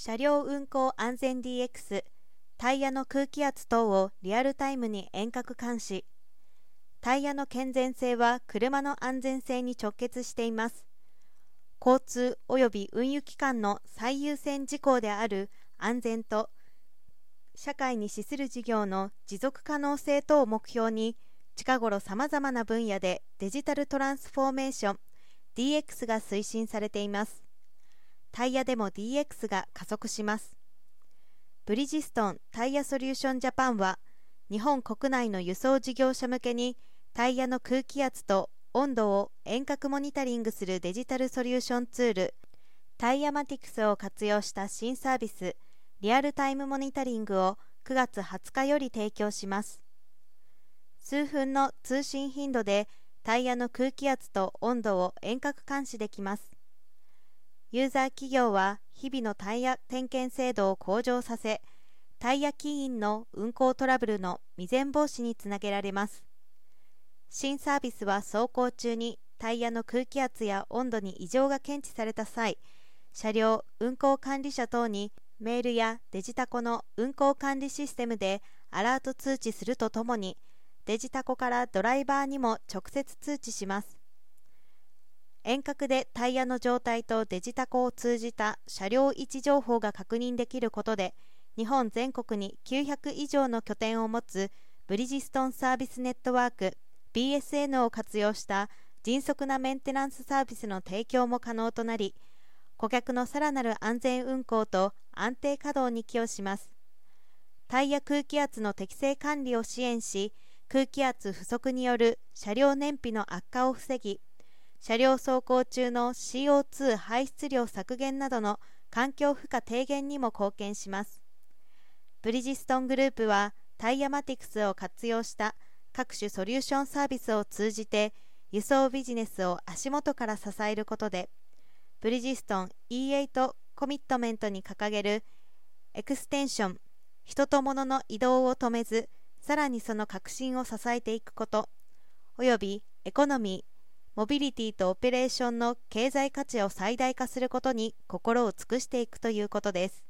車両運行安全 DX タイヤの空気圧等をリアルタイムに遠隔監視。タイヤの健全性は車の安全性に直結しています。交通及び運輸機関の最優先事項である安全と社会に資する事業の持続可能性等を目標に近頃さまざまな分野でデジタルトランスフォーメーション DX が推進されています。タイヤでも DX が加速します。ブリヂストンタイヤソリューションジャパンは日本国内の輸送事業者向けにタイヤの空気圧と温度を遠隔モニタリングするデジタルソリューションツールタイヤマティクスを活用した新サービスリアルタイムモニタリングを9月20日より提供します。数分の通信頻度でタイヤの空気圧と温度を遠隔監視できます。ユーザー企業は日々のタイヤ点検精度を向上させタイヤ起因の運行トラブルの未然防止につなげられます。新サービスは走行中にタイヤの空気圧や温度に異常が検知された際車両運行管理者等にメールやデジタコの運行管理システムでアラート通知するとともにデジタコからドライバーにも直接通知します。遠隔でタイヤの状態とデジタコを通じた車両位置情報が確認できることで日本全国に900以上の拠点を持つブリヂストンサービスネットワーク BSN を活用した迅速なメンテナンスサービスの提供も可能となり顧客のさらなる安全運行と安定稼働に寄与します。タイヤ空気圧の適正管理を支援し空気圧不足による車両燃費の悪化を防ぎ車両走行中の CO2 排出量削減などの環境負荷低減にも貢献します。ブリヂストングループはタイヤマティクスを活用した各種ソリューションサービスを通じて輸送ビジネスを足元から支えることでブリヂストン E8 コミットメントに掲げるエクステンション人と物の移動を止めずさらにその革新を支えていくことおよびエコノミーモビリティとオペレーションの経済価値を最大化することに心を尽くしていくということです。